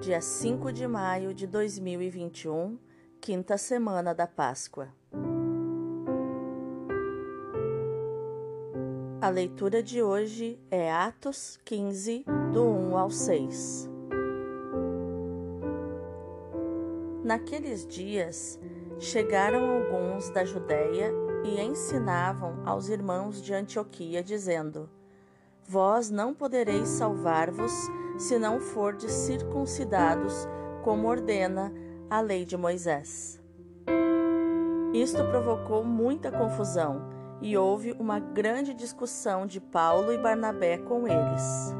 dia 5 de maio de 2021, quinta semana da Páscoa. A leitura de hoje é Atos 15, do 1 ao 6. Naqueles dias, chegaram alguns da Judéia e ensinavam aos irmãos de Antioquia, dizendo: Vós não podereis salvar-vos se não fordes circuncidados, como ordena a lei de Moisés. Isto provocou muita confusão e houve uma grande discussão de Paulo e Barnabé com eles.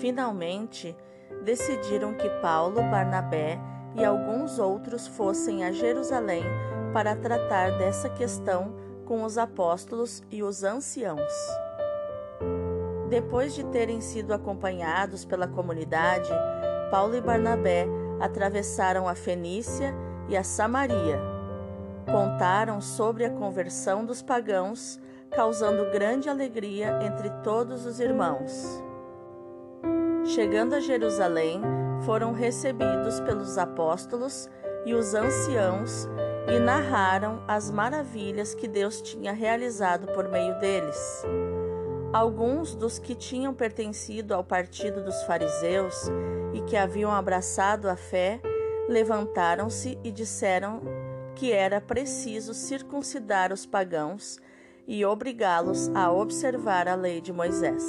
Finalmente, decidiram que Paulo, Barnabé e alguns outros fossem a Jerusalém para tratar dessa questão com os apóstolos e os anciãos. Depois de terem sido acompanhados pela comunidade, Paulo e Barnabé atravessaram a Fenícia e a Samaria. Contaram sobre a conversão dos pagãos, causando grande alegria entre todos os irmãos. Chegando a Jerusalém, foram recebidos pelos apóstolos e os anciãos e narraram as maravilhas que Deus tinha realizado por meio deles. Alguns dos que tinham pertencido ao partido dos fariseus e que haviam abraçado a fé levantaram-se e disseram que era preciso circuncidar os pagãos e obrigá-los a observar a lei de Moisés.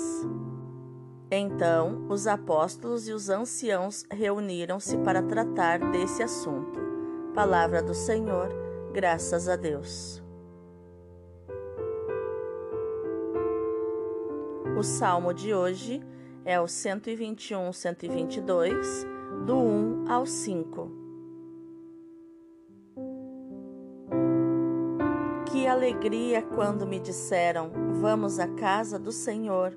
Então os apóstolos e os anciãos reuniram-se para tratar desse assunto. Palavra do Senhor, graças a Deus. O salmo de hoje é o 121, 122, do 1 ao 5. Que alegria quando me disseram: Vamos à casa do Senhor.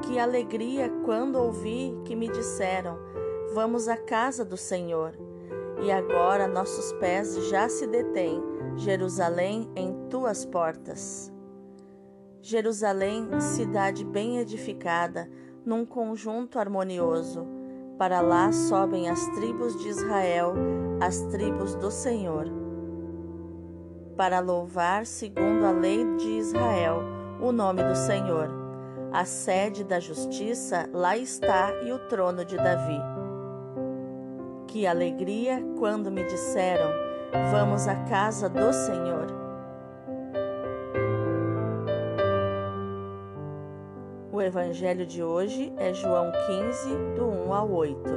Que alegria quando ouvi que me disseram: Vamos à casa do Senhor. E agora nossos pés já se detêm, Jerusalém, em tuas portas. Jerusalém, cidade bem edificada, num conjunto harmonioso. Para lá sobem as tribos de Israel, as tribos do Senhor. Para louvar, segundo a lei de Israel, o nome do Senhor. A sede da justiça lá está e o trono de Davi. Que alegria quando me disseram: Vamos à casa do Senhor. O evangelho de hoje é João 15, do 1 ao 8.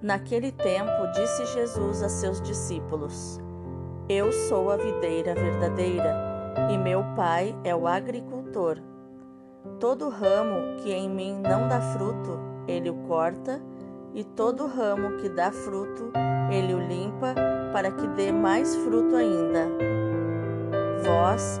Naquele tempo, disse Jesus a seus discípulos: Eu sou a videira verdadeira e meu Pai é o agricultor. Todo ramo que em mim não dá fruto, ele o corta, e todo ramo que dá fruto, ele o limpa, para que dê mais fruto ainda. Vós,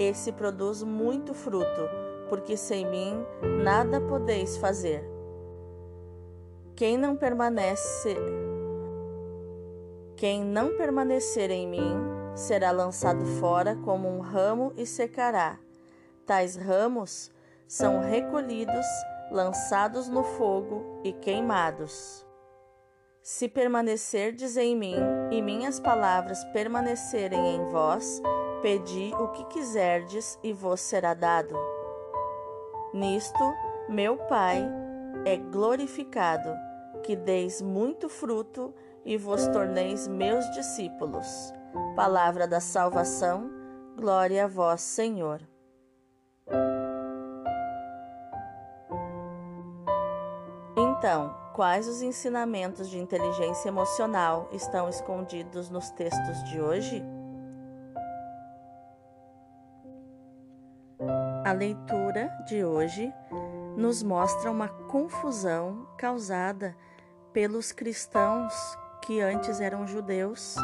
esse produz muito fruto, porque sem mim nada podeis fazer. Quem não permanece quem não permanecer em mim será lançado fora como um ramo e secará. Tais ramos são recolhidos, lançados no fogo e queimados. Se permanecerdes em mim e minhas palavras permanecerem em vós, Pedi o que quiserdes e vos será dado. Nisto, meu Pai é glorificado, que deis muito fruto e vos torneis meus discípulos. Palavra da salvação, glória a vós, Senhor. Então, quais os ensinamentos de inteligência emocional estão escondidos nos textos de hoje? Leitura de hoje nos mostra uma confusão causada pelos cristãos que antes eram judeus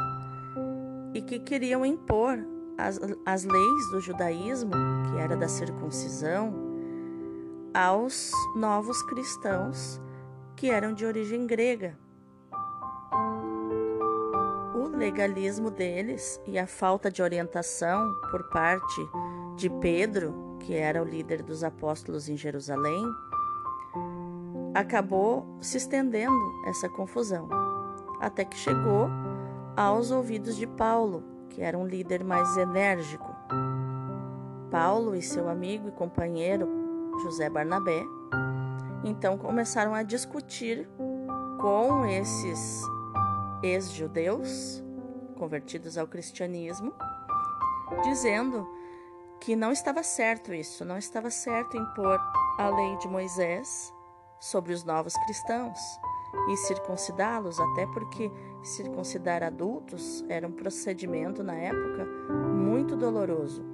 e que queriam impor as, as leis do judaísmo, que era da circuncisão, aos novos cristãos que eram de origem grega. O legalismo deles e a falta de orientação por parte de Pedro, que era o líder dos apóstolos em Jerusalém, acabou se estendendo essa confusão, até que chegou aos ouvidos de Paulo, que era um líder mais enérgico. Paulo e seu amigo e companheiro José Barnabé então começaram a discutir com esses ex-judeus convertidos ao cristianismo, dizendo que não estava certo isso, não estava certo impor a lei de Moisés sobre os novos cristãos e circuncidá-los, até porque circuncidar adultos era um procedimento na época muito doloroso.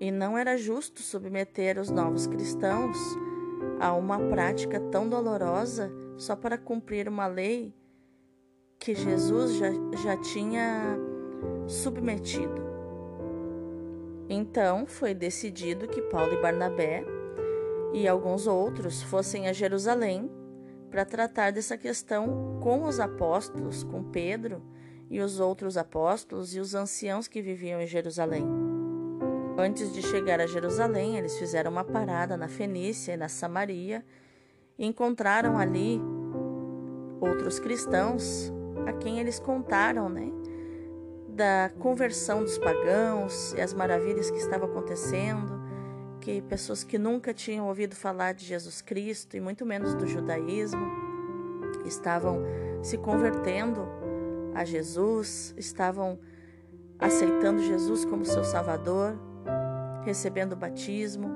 E não era justo submeter os novos cristãos a uma prática tão dolorosa só para cumprir uma lei que Jesus já, já tinha submetido. Então foi decidido que Paulo e Barnabé e alguns outros fossem a Jerusalém para tratar dessa questão com os apóstolos, com Pedro e os outros apóstolos e os anciãos que viviam em Jerusalém. Antes de chegar a Jerusalém, eles fizeram uma parada na Fenícia e na Samaria e encontraram ali outros cristãos a quem eles contaram, né, da conversão dos pagãos e as maravilhas que estavam acontecendo que pessoas que nunca tinham ouvido falar de Jesus Cristo e muito menos do judaísmo estavam se convertendo a Jesus, estavam aceitando Jesus como seu Salvador, recebendo o batismo,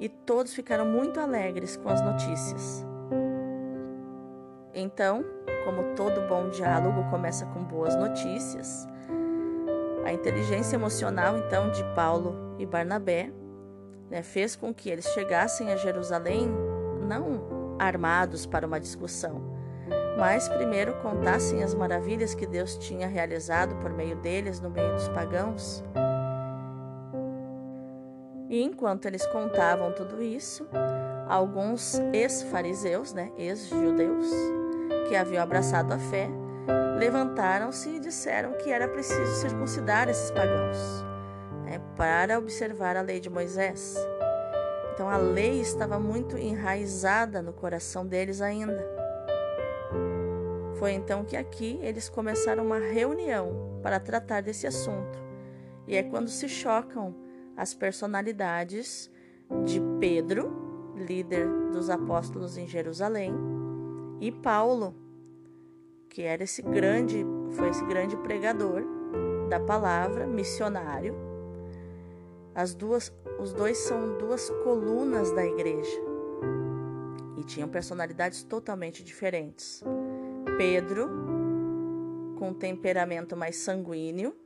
e todos ficaram muito alegres com as notícias. Então, como todo bom diálogo começa com boas notícias, a inteligência emocional então de Paulo e Barnabé né, fez com que eles chegassem a Jerusalém não armados para uma discussão, mas primeiro contassem as maravilhas que Deus tinha realizado por meio deles no meio dos pagãos. E enquanto eles contavam tudo isso, alguns ex-fariseus, né, ex-judeus, que haviam abraçado a fé, levantaram-se e disseram que era preciso circuncidar esses pagãos né, para observar a lei de Moisés. Então a lei estava muito enraizada no coração deles ainda. Foi então que aqui eles começaram uma reunião para tratar desse assunto. E é quando se chocam as personalidades de Pedro, líder dos apóstolos em Jerusalém, e Paulo, que era esse grande, foi esse grande pregador da palavra, missionário, as duas, os dois são duas colunas da igreja. E tinham personalidades totalmente diferentes. Pedro, com temperamento mais sanguíneo,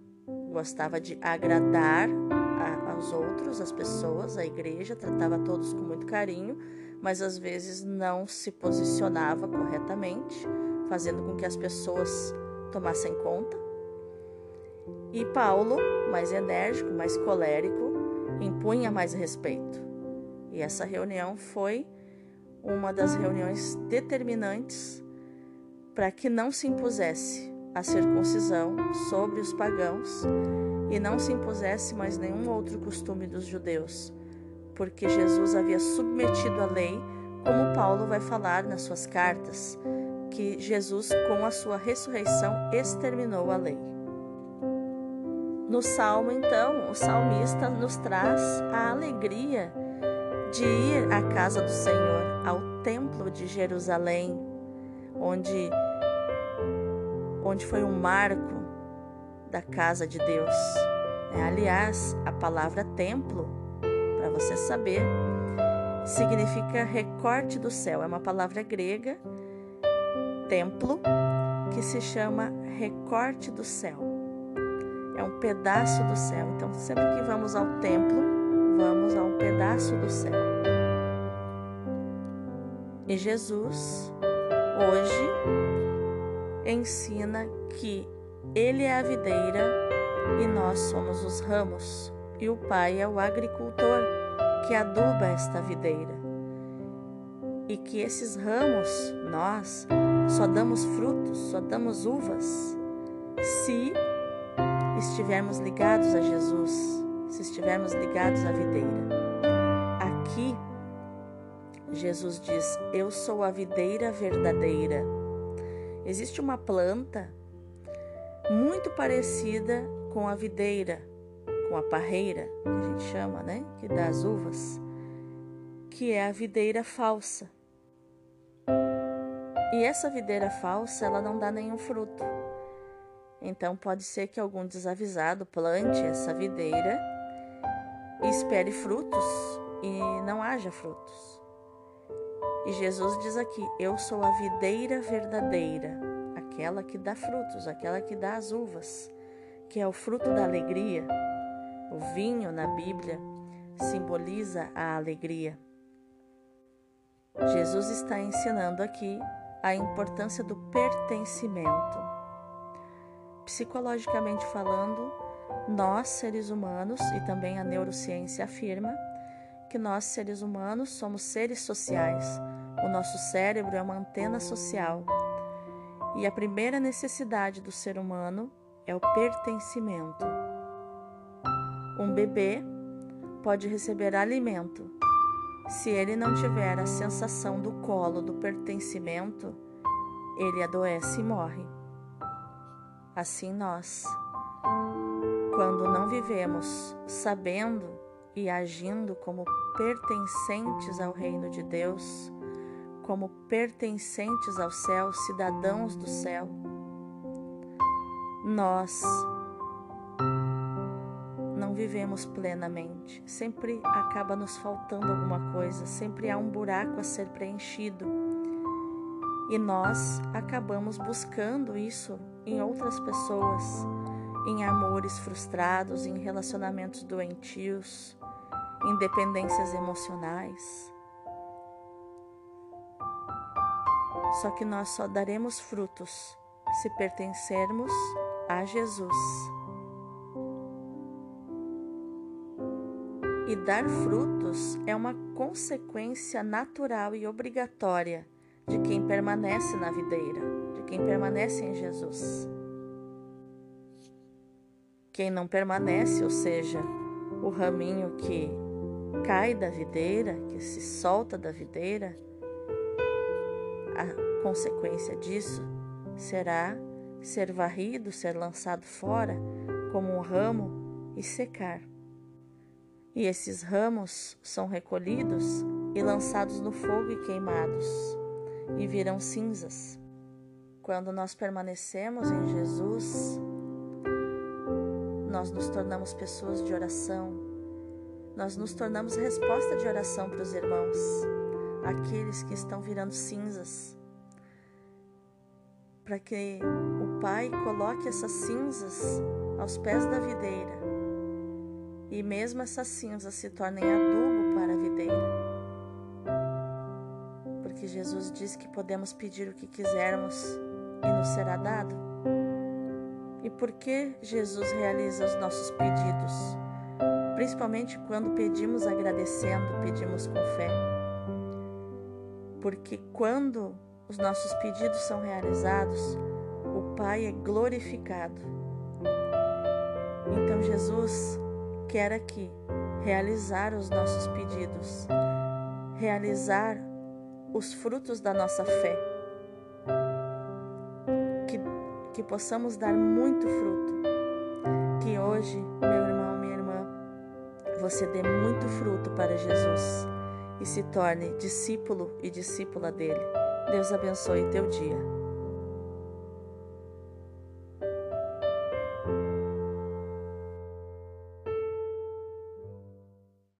gostava de agradar a, aos outros, as pessoas, a igreja, tratava todos com muito carinho, mas às vezes não se posicionava corretamente, fazendo com que as pessoas tomassem conta. E Paulo, mais enérgico, mais colérico, impunha mais respeito. E essa reunião foi uma das reuniões determinantes para que não se impusesse a circuncisão sobre os pagãos e não se impusesse mais nenhum outro costume dos judeus, porque Jesus havia submetido a lei, como Paulo vai falar nas suas cartas, que Jesus, com a sua ressurreição, exterminou a lei. No salmo, então, o salmista nos traz a alegria de ir à casa do Senhor, ao templo de Jerusalém, onde, onde foi um marco da casa de Deus. É, aliás, a palavra templo, para você saber, significa recorte do céu. É uma palavra grega, templo, que se chama recorte do céu. É um pedaço do céu. Então, sempre que vamos ao templo, vamos a um pedaço do céu. E Jesus, hoje, ensina que Ele é a videira e nós somos os ramos, e o Pai é o agricultor que aduba esta videira. E que esses ramos, nós, só damos frutos, só damos uvas, se estivermos ligados a Jesus, se estivermos ligados à videira. Aqui, Jesus diz: Eu sou a videira verdadeira. Existe uma planta muito parecida com a videira, com a parreira, que a gente chama, né? Que dá as uvas, que é a videira falsa. E essa videira falsa, ela não dá nenhum fruto. Então pode ser que algum desavisado plante essa videira e espere frutos e não haja frutos. E Jesus diz aqui: Eu sou a videira verdadeira, aquela que dá frutos, aquela que dá as uvas, que é o fruto da alegria. O vinho na Bíblia simboliza a alegria. Jesus está ensinando aqui a importância do pertencimento. Psicologicamente falando, nós, seres humanos, e também a neurociência afirma, que nós, seres humanos, somos seres sociais. O nosso cérebro é uma antena social. E a primeira necessidade do ser humano é o pertencimento. Um bebê pode receber alimento. Se ele não tiver a sensação do colo, do pertencimento, ele adoece e morre. Assim nós, quando não vivemos sabendo e agindo como pertencentes ao reino de Deus, como pertencentes ao céu, cidadãos do céu, nós vivemos plenamente. Sempre acaba nos faltando alguma coisa, sempre há um buraco a ser preenchido. E nós acabamos buscando isso em outras pessoas, em amores frustrados, em relacionamentos doentios, em dependências emocionais. Só que nós só daremos frutos se pertencermos a Jesus. E dar frutos é uma consequência natural e obrigatória de quem permanece na videira quem permanece em Jesus. Quem não permanece, ou seja, o raminho que cai da videira, que se solta da videira, a consequência disso será ser varrido, ser lançado fora como um ramo e secar. E esses ramos são recolhidos e lançados no fogo e queimados, e virão cinzas. Quando nós permanecemos em Jesus, nós nos tornamos pessoas de oração, nós nos tornamos resposta de oração para os irmãos, aqueles que estão virando cinzas, para que o Pai coloque essas cinzas aos pés da videira e mesmo essas cinzas se tornem adubo para a videira. Porque Jesus diz que podemos pedir o que quisermos e nos será dado? E por que Jesus realiza os nossos pedidos? Principalmente quando pedimos agradecendo, pedimos com fé. Porque quando os nossos pedidos são realizados, o Pai é glorificado. Então Jesus quer aqui realizar os nossos pedidos, realizar os frutos da nossa fé que possamos dar muito fruto. Que hoje, meu irmão, minha irmã, você dê muito fruto para Jesus e se torne discípulo e discípula dele. Deus abençoe teu dia.